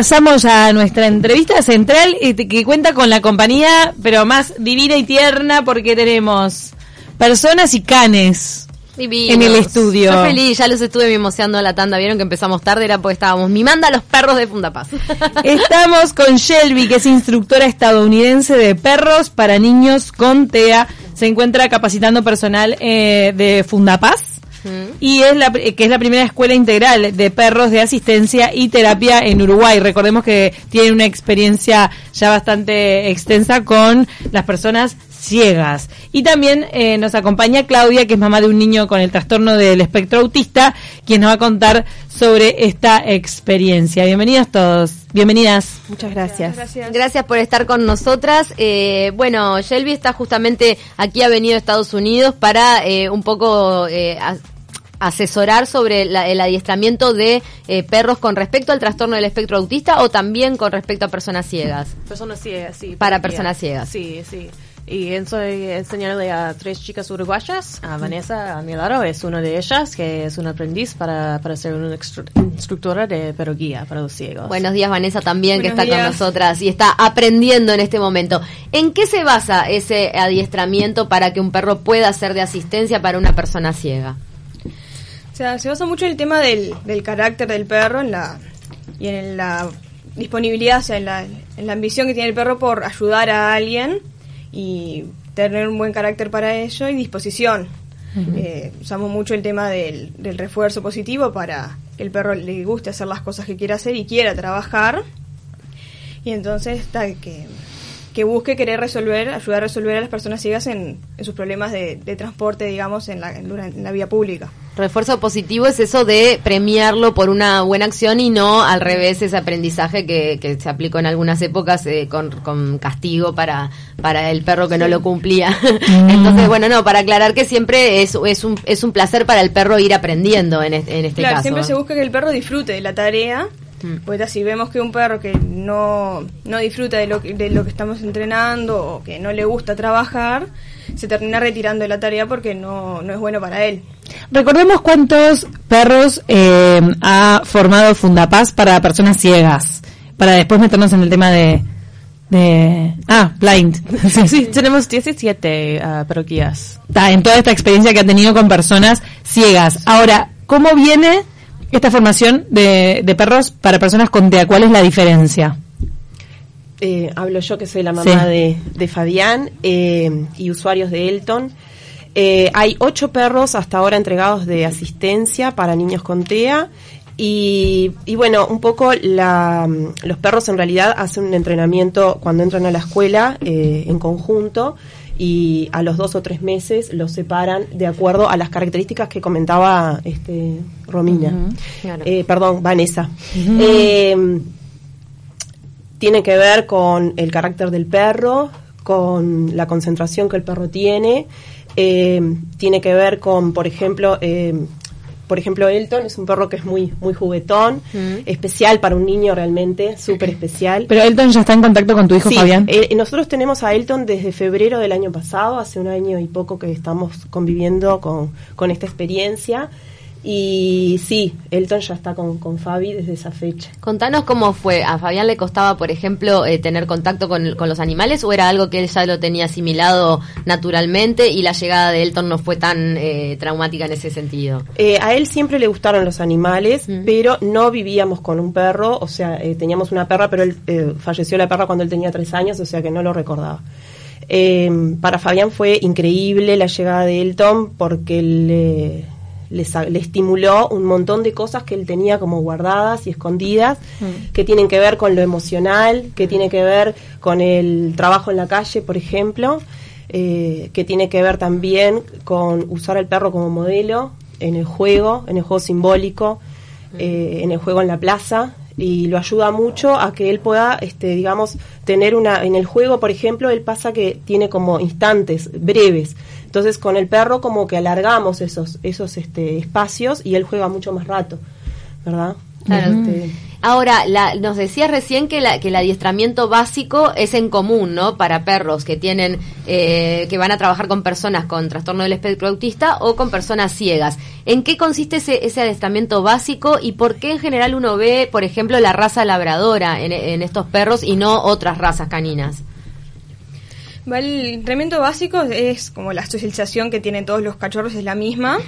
pasamos a nuestra entrevista central que cuenta con la compañía, pero más divina y tierna porque tenemos personas y canes. En el estudio. Estoy feliz, ya los estuve mimoseando a la tanda. Vieron que empezamos tarde, era porque estábamos mimando a los perros de Fundapaz. Estamos con Shelby, que es instructora estadounidense de perros para niños con TEA. Se encuentra capacitando personal eh, de Fundapaz. Y es la, que es la primera escuela integral de perros de asistencia y terapia en Uruguay. Recordemos que tiene una experiencia ya bastante extensa con las personas ciegas. Y también eh, nos acompaña Claudia, que es mamá de un niño con el trastorno del espectro autista, quien nos va a contar sobre esta experiencia. Bienvenidos todos, bienvenidas. Muchas gracias. Gracias, por estar con nosotras. Eh, bueno, Shelby está justamente aquí, ha venido a Estados Unidos para eh, un poco asesorar sobre el adiestramiento de perros con respecto al trastorno del espectro autista o también con respecto a personas ciegas. Personas ciegas, sí. Para personas ciegas. Sí, sí. Y estoy enseñándole a tres chicas uruguayas. A Vanessa, a mi lado, es una de ellas, que es un aprendiz para, para ser una instructora de pedagogía para los ciegos. Buenos días, Vanessa, también, que está con nosotras y está aprendiendo en este momento. ¿En qué se basa ese adiestramiento para que un perro pueda ser de asistencia para una persona ciega? O sea, se basa mucho en el tema del, del carácter del perro en la, y en la disponibilidad, o sea, en la, en la ambición que tiene el perro por ayudar a alguien y tener un buen carácter para ello y disposición. Eh, usamos mucho el tema del, del, refuerzo positivo para que el perro le guste hacer las cosas que quiera hacer y quiera trabajar. Y entonces está que que busque querer resolver, ayudar a resolver a las personas ciegas en, sus problemas de, transporte, digamos, en la, en la vía pública. Refuerzo positivo es eso de premiarlo por una buena acción y no al revés ese aprendizaje que, que se aplicó en algunas épocas eh, con, con, castigo para, para el perro que no lo cumplía. Mm. Entonces, bueno, no, para aclarar que siempre es, es, un, es un placer para el perro ir aprendiendo en, este, en este claro, caso. Siempre se busca que el perro disfrute de la tarea Mm. Pues si vemos que un perro que no, no disfruta de lo, de lo que estamos entrenando o que no le gusta trabajar, se termina retirando de la tarea porque no, no es bueno para él. Recordemos cuántos perros eh, ha formado Fundapaz para personas ciegas, para después meternos en el tema de... de ah, blind. sí, tenemos 17 uh, parroquias. en toda esta experiencia que ha tenido con personas ciegas. Ahora, ¿cómo viene esta formación de, de perros para personas con TEA, ¿cuál es la diferencia? Eh, hablo yo que soy la mamá de, de, Fabián eh, y usuarios de Elton. Eh, hay ocho perros hasta ahora entregados de asistencia para niños con TEA y, y, bueno, un poco la, los perros en realidad hacen un entrenamiento cuando entran a la escuela en conjunto y a los dos o tres meses los separan de acuerdo a las características que comentaba este Romina, eh, perdón, Vanessa. Eh, tiene que ver con el carácter del perro, con la concentración que el perro tiene, eh, tiene que ver con, por ejemplo, por ejemplo, Elton es un perro que es muy, muy juguetón, especial para un niño realmente, súper especial. Pero Elton ya está en contacto con tu hijo Fabián. Eh, nosotros tenemos a Elton desde febrero del año pasado, hace un año y poco que estamos conviviendo con, con esta experiencia. Y sí, Elton ya está con, con, Fabi desde esa fecha. Contanos cómo fue. ¿A Fabián le costaba, por ejemplo, eh, tener contacto con, con, los animales o era algo que él ya lo tenía asimilado naturalmente y la llegada de Elton no fue tan eh, traumática en ese sentido? Eh, a él siempre le gustaron los animales, pero no vivíamos con un perro. O sea, teníamos una perra, pero él falleció la perra cuando él tenía tres años, o sea que no lo recordaba. para Fabián fue increíble la llegada de Elton porque le le, estimuló un montón de cosas que él tenía como guardadas y escondidas, mm. que tienen que ver con lo emocional, que tiene que ver con el trabajo en la calle, por ejemplo, eh, que tiene que ver también con usar al perro como modelo en el juego, en el juego simbólico, mm. eh, en el juego en la plaza, y lo ayuda mucho a que él pueda, este, digamos, tener una, en el juego, por ejemplo, él pasa que tiene como instantes breves, entonces con el perro como que alargamos esos, esos este, espacios y él juega mucho más rato, ¿verdad? Claro. Este, Ahora, la, nos decías recién que, la, que el adiestramiento básico es en común, ¿no? Para perros que tienen, eh, que van a trabajar con personas con trastorno del espectro autista o con personas ciegas. ¿En qué consiste ese, ese adiestramiento básico y por qué en general uno ve, por ejemplo, la raza labradora en, en estos perros y no otras razas caninas? El entrenamiento básico es como la socialización que tienen todos los cachorros, es la misma.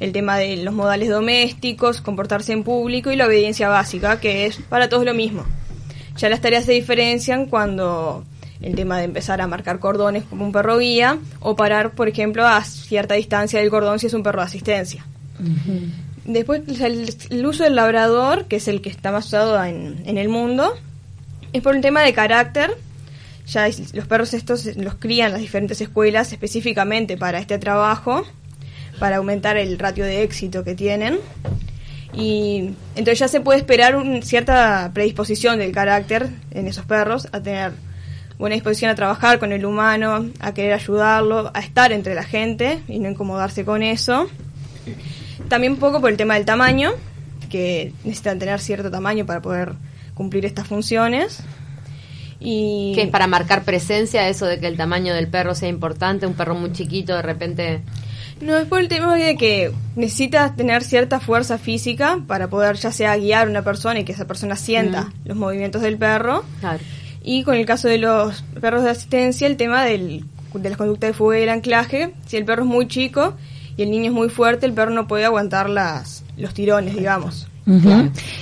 El tema de los modales domésticos, comportarse en público y la obediencia básica, que es para todos lo mismo. Ya las tareas se diferencian cuando el tema de empezar a marcar cordones como un perro guía o parar, por ejemplo, a cierta distancia del cordón si es un perro de asistencia. Después, el, uso del labrador, que es el que está más usado en, en el mundo, es por un tema de carácter ya los perros estos los crían las diferentes escuelas específicamente para este trabajo, para aumentar el ratio de éxito que tienen. Y entonces ya se puede esperar una cierta predisposición del carácter en esos perros a tener buena disposición a trabajar con el humano, a querer ayudarlo, a estar entre la gente y no incomodarse con eso. También un poco por el tema del tamaño, que necesitan tener cierto tamaño para poder cumplir estas funciones. Y que es para marcar presencia eso de que el tamaño del perro sea importante, un perro muy chiquito de repente no, es por el tema de que necesitas tener cierta fuerza física para poder ya sea guiar a una persona y que esa persona sienta los movimientos del perro. Y con el caso de los perros de asistencia, el tema del, de las conductas de fuga y el anclaje. Si el perro es muy chico y el niño es muy fuerte, el perro no puede aguantar las, los tirones, digamos.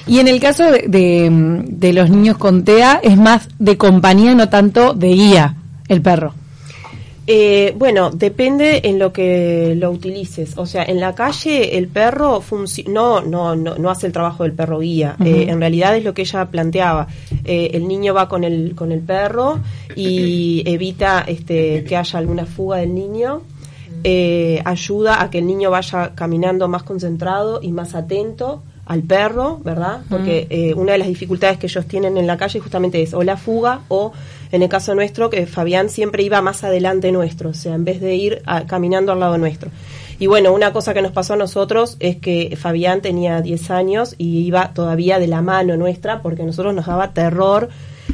Y en el caso de, los niños con TEA, es más de compañía, no tanto de guía, el perro. Eh, bueno, depende en lo que lo utilices. O sea, en la calle el perro no, no, no, no hace el trabajo del perro guía. Eh, en realidad es lo que ella planteaba. Eh, el niño va con el, con el perro y evita este, que haya alguna fuga del niño. ayuda a que el niño vaya caminando más concentrado y más atento al perro, ¿verdad? Porque eh, una de las dificultades que ellos tienen en la calle justamente es o la fuga o, en el caso nuestro, que Fabián siempre iba más adelante nuestro, o sea, en vez de ir caminando al lado nuestro. Y bueno, una cosa que nos pasó a nosotros es que Fabián tenía 10 años y iba todavía de la mano nuestra porque a nosotros nos daba terror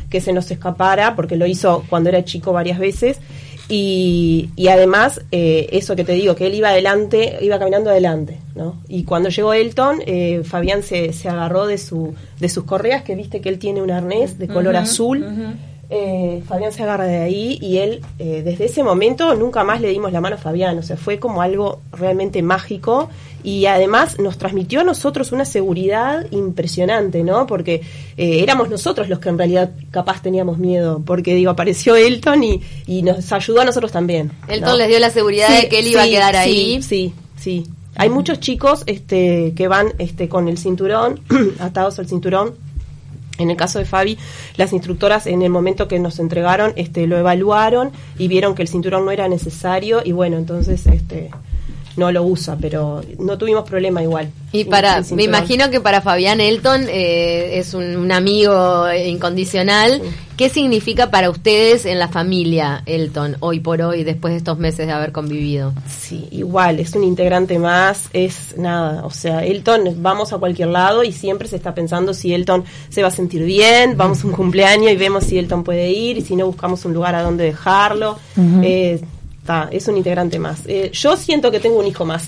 que se nos escapara, porque lo hizo cuando era chico varias veces y, y además, eh, eso que te digo, que él iba adelante, iba caminando adelante, ¿no? Y cuando llegó Elton, eh, Fabián se, se agarró de, su, de sus correas, que viste que él tiene un arnés de color azul. Eh, Fabián se agarra de ahí y él, desde ese momento, nunca más le dimos la mano a Fabián. O sea, fue como algo realmente mágico y además nos transmitió a nosotros una seguridad impresionante, ¿no? Porque eh, éramos nosotros los que en realidad capaz teníamos miedo, porque digo, apareció Elton y, y nos ayudó a nosotros también. Elton les dio la seguridad de que él iba a quedar ahí. Sí, sí. Hay muchos chicos este, que van este, con el cinturón, atados al cinturón. En el caso de Fabi, las instructoras en el momento que nos entregaron este, lo evaluaron y vieron que el cinturón no era necesario y bueno, entonces este, no lo usa, pero no tuvimos problema igual. Y para, me imagino que para Fabián Elton eh, es un, amigo incondicional. ¿Qué significa para ustedes en la familia Elton hoy por hoy, después de estos meses de haber convivido? Sí, igual, es un integrante más, es nada, o sea, Elton, vamos a cualquier lado y siempre se está pensando si Elton se va a sentir bien, vamos a un cumpleaños y vemos si Elton puede ir, y si no buscamos un lugar a donde dejarlo es un integrante más. Eh, yo siento que tengo un hijo más.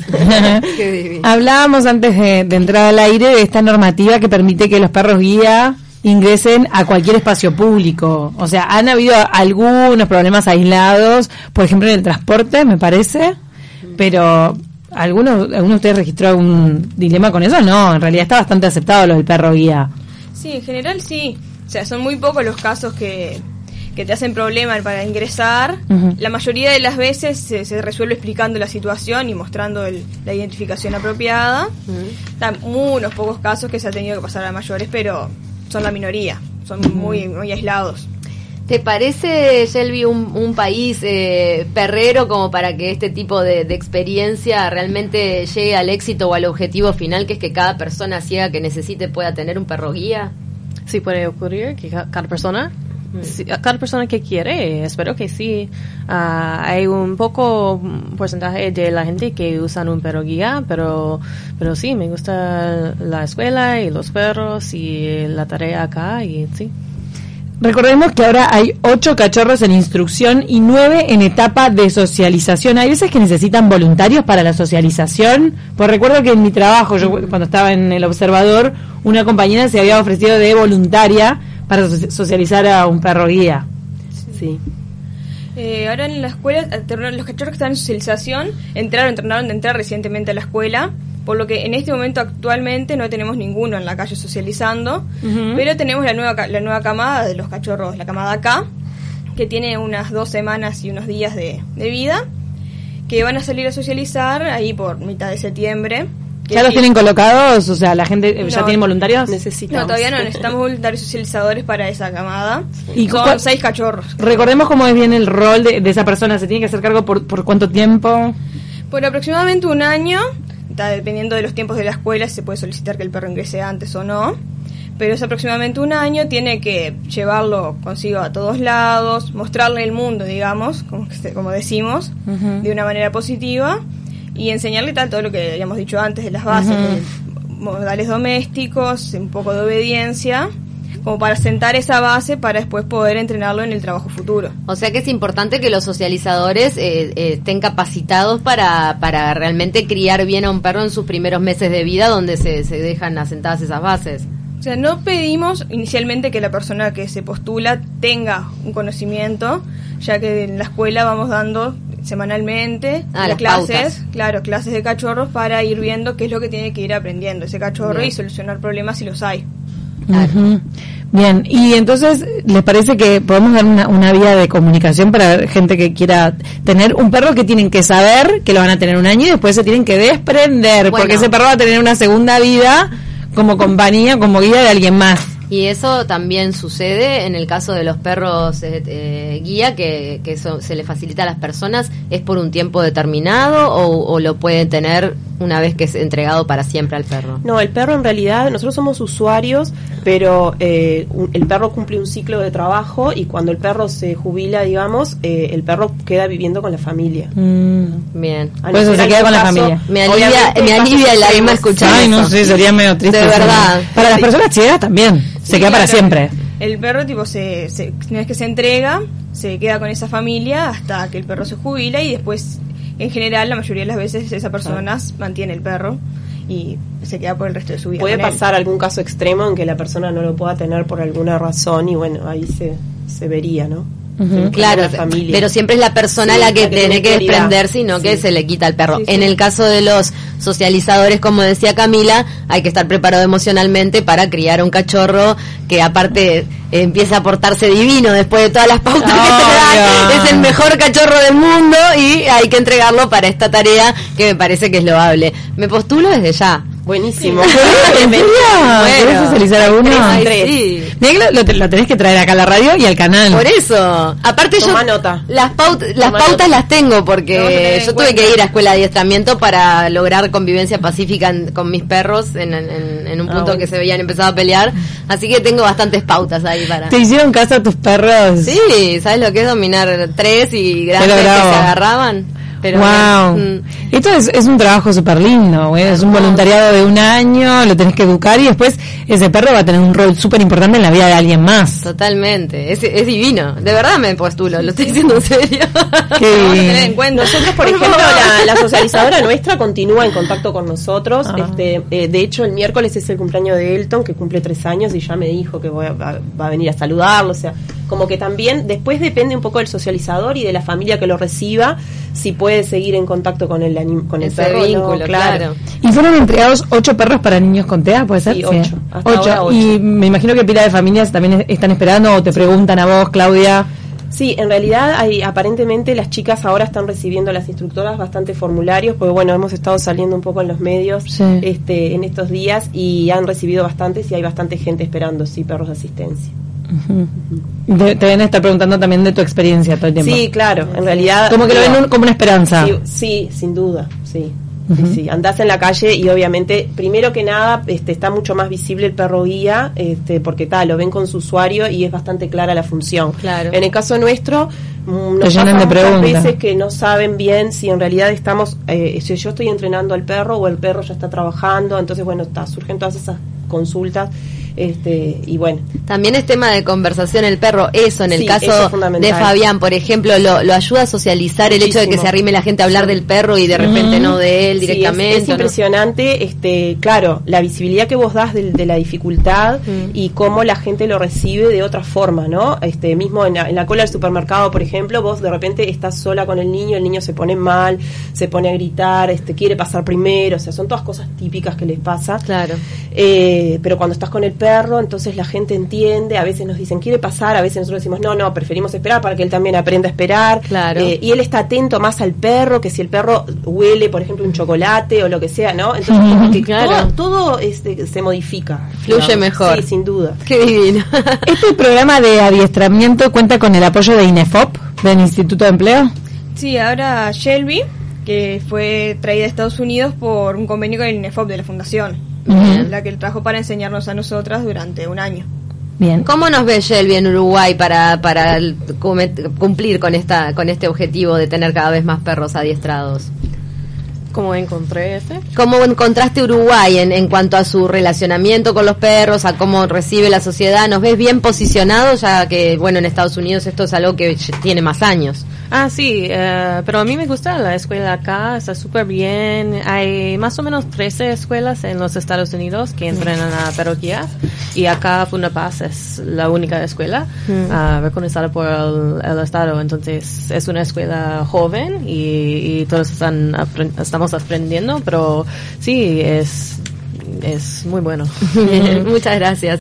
Hablábamos antes de, entrar al aire de esta normativa que permite que los perros guía ingresen a cualquier espacio público. O sea, han habido algunos problemas aislados, por ejemplo en el transporte, me parece, pero ¿alguno, ¿alguno de ustedes registró algún dilema con eso? No, en realidad está bastante aceptado lo del perro guía. Sí, en general sí. O sea, son muy pocos los casos que que te hacen problemas para ingresar, la mayoría de las veces se, resuelve explicando la situación y mostrando la identificación apropiada. unos pocos casos que se ha tenido que pasar a mayores, pero son la minoría, son muy, muy aislados. ¿Te parece, Shelby, un, país eh, perrero como para que este tipo de, experiencia realmente llegue al éxito o al objetivo final, que es que cada persona ciega que necesite pueda tener un perro guía? Sí, puede ocurrir que cada persona sí, cada persona que quiere, espero que sí. Ah, hay un poco porcentaje de la gente que usan un perro guía, pero, pero sí, me gusta la escuela y los perros y la tarea acá y sí. Recordemos que ahora hay ocho cachorros en instrucción y nueve en etapa de socialización. Hay veces que necesitan voluntarios para la socialización. Pues recuerdo que en mi trabajo, yo cuando estaba en el observador, una compañera se había ofrecido de voluntaria para so- socializar a un perro guía. Sí. Eh, ahora en la escuela, alternaron- los cachorros que están en socialización entraron, entrenaron de entrar recientemente a la escuela, por lo que en este momento actualmente no tenemos ninguno en la calle socializando, pero tenemos la nueva, la nueva camada de los cachorros, la camada K, que tiene unas dos semanas y unos días de, de vida, que van a salir a socializar ahí por mitad de septiembre. ¿Ya los tienen colocados? O sea, ¿la gente ya No. tienen voluntarios? Necesitamos. No, todavía no necesitamos voluntarios socializadores para esa camada. ¿Y cuál- seis cachorros. Recordemos cómo es bien el rol de, de esa persona. ¿Se tiene que hacer cargo por, por cuánto tiempo? Por aproximadamente un año, está dependiendo de los tiempos de la escuela, se puede solicitar que el perro ingrese antes o no. Pero es aproximadamente un año, tiene que llevarlo consigo a todos lados, mostrarle el mundo, digamos, como, que se- como decimos, de una manera positiva, y enseñarle tal todo lo que habíamos dicho antes de las bases, de modales domésticos, un poco de obediencia, como para sentar esa base para después poder entrenarlo en el trabajo futuro. O sea que es importante que los socializadores eh, eh, estén capacitados para, para realmente criar bien a un perro en sus primeros meses de vida donde se, se dejan asentadas esas bases. O sea, no pedimos inicialmente que la persona que se postula tenga un conocimiento, ya que en la escuela vamos dando semanalmente Ah, las clases, pautas. claro, clases de cachorros para ir viendo qué es lo que tiene que ir aprendiendo ese cachorro Bien. y solucionar problemas si los hay. Ujú. Bien, y entonces, ¿les parece que podemos dar una, una vía de comunicación para gente que quiera tener un perro que tienen que saber que lo van a tener un año y después se tienen que desprender, Bueno. porque ese perro va a tener una segunda vida como compañía, como guía de alguien más? Y eso también sucede en el caso de los perros eh, eh, guía, que, que eso se le facilita a las personas. ¿Es por un tiempo determinado o, o lo pueden tener una vez que es entregado para siempre al perro? No, el perro en realidad, nosotros somos usuarios, pero eh, un- el perro cumple un ciclo de trabajo y cuando el perro se jubila, digamos, eh, el perro queda viviendo con la familia. Mm. Bien. A Por eso se queda con la familia. Me alivia, me alivia el alma escuchar Ay, no eso. sé, sería medio triste. De eso. verdad. Para las personas ciegas también, se Sí, queda para claro. siempre. El perro, tipo, se, se, una vez que se entrega, se queda con esa familia hasta que el perro se jubila y después, en general, la mayoría de las veces esa persona mantiene el perro y se queda por el resto de su vida. Puede con él. pasar algún caso extremo en que la persona no lo pueda tener por alguna razón y bueno, ahí se, se vería, ¿no? Claro, familia. pero siempre es la persona Sí, la que la que tiene que prioridad. desprender, sino que se le quita al perro. Sí, sí. En el caso de los socializadores, como decía Camila, hay que estar preparado emocionalmente para criar un cachorro que aparte empieza a portarse divino después de todas las pautas que se dan. Es el mejor cachorro del mundo y hay que entregarlo para esta tarea que me parece que es loable. Me postulo desde ya. Buenísimo. ¿Querés Bueno. socializar a uno? Sí. Que lo, lo te- lo tenés que traer acá a la radio y al canal. Por eso. Aparte Toma yo nota. las pautas las Toma pautas nota. las tengo porque yo tuve cuenta. que ir a escuela de adiestramiento para lograr convivencia pacífica en- con mis perros en, en- en un Ah, punto bueno. que se habían empezado a pelear, así que tengo bastantes pautas ahí para. ¿Te hicieron caso a tus perros? Sí, ¿sabes lo que es dominar tres y grandes que se agarraban? Pero wow. mm, Esto es, es un trabajo súper lindo, güey. Es un voluntariado de un año, lo tenés que educar y después ese perro va a tener un rol súper importante en la vida de alguien más. totalmente, es, es divino. De verdad me postulo, lo estoy diciendo en serio. Qué Lo vamos a bien. tener en cuenta. Nosotros, por ejemplo, la, la socializadora nuestra continúa en contacto con nosotros. Ah. Este, eh, de hecho, el miércoles es el cumpleaños de Elton, que cumple tres años y ya me dijo que voy a- va, va a venir a saludarlo. O sea, como que también después depende un poco del socializador y de la familia que lo reciba, si puede seguir en contacto con el, con el Ese perro. claro. Y fueron entregados ocho perros para niños con TEA, ¿puede ser? Sí, ocho. Hasta ahora ocho. Y me imagino que pila de familias también es- están esperando o te preguntan a vos, Claudia. Sí, en realidad hay, aparentemente las chicas ahora están recibiendo las instructoras bastante formularios, porque bueno, hemos estado saliendo un poco en los medios Sí. este, en estos días y han recibido bastantes y hay bastante gente esperando, sí, perros de asistencia. Ujú. Te, deben estar preguntando también de tu experiencia todo el tiempo. Sí, claro, en realidad... Como que lo ven un- como una esperanza. Sí, sí, sin duda, sí. Sí, sí, andás en la calle y obviamente, primero que nada, este, está mucho más visible el perro guía, este, porque tal, lo ven con su usuario y es bastante clara la función. Claro. En el caso nuestro, mm, nos llenan pasa de muchas preguntas. veces que no saben bien si en realidad estamos, eh, si yo estoy entrenando al perro o el perro ya está trabajando, entonces bueno, está, surgen todas esas consultas, este, y bueno, También es tema de conversación el perro, eso en el Sí, caso es de Fabián, por ejemplo, lo, lo ayuda a socializar el hecho de que se arrime la gente a hablar del perro y de repente no de él Sí, es- directamente. es, impresionante, este, claro, la visibilidad que vos das de, la dificultad Mm. y cómo la gente lo recibe de otra forma, ¿no? Este, mismo en la, en la cola del supermercado, por ejemplo, vos de repente estás sola con el niño, el niño se pone mal, se pone a gritar, este, quiere pasar primero, o sea, son todas cosas típicas que les pasa. Claro. Eh, pero cuando estás con el perro, entonces la gente entiende, a veces nos dicen quiere pasar, a veces nosotros decimos no, no, preferimos esperar para que él también aprenda a esperar. Claro. Eh, y él está atento más al perro, que si el perro huele, por ejemplo, un chocolate o lo que sea, ¿no? Entonces como que Claro. todo, todo, este, se modifica. Fluye mejor. Sí, sin duda. Qué divino. ¿Este programa de adiestramiento cuenta con el apoyo de INEFOP, del Instituto de Empleo? Sí, ahora Shelby, que fue traída de Estados Unidos por un convenio con el INEFOP de la Fundación, La que él trajo para enseñarnos a nosotras durante un año. Bien. ¿Cómo nos ve Shelby en Uruguay para, para cumplir con esta con este objetivo de tener cada vez más perros adiestrados? ¿Cómo encontré ese? ¿Cómo encontraste Uruguay en, en cuanto a su relacionamiento con los perros, a cómo recibe la sociedad? ¿Nos ves bien posicionados? Ya que, bueno, en Estados Unidos esto es algo que tiene más años. Ah, sí, eh, pero a mí me gusta la escuela acá, está súper bien. Hay más o menos 13 escuelas en los Estados Unidos que entrenan a perroquías y acá Fundapaz es la única escuela ah, reconocida por el, el Estado. Entonces es una escuela joven y, y todos están apren- estamos aprendiendo, pero sí, es, es muy bueno. Muchas gracias.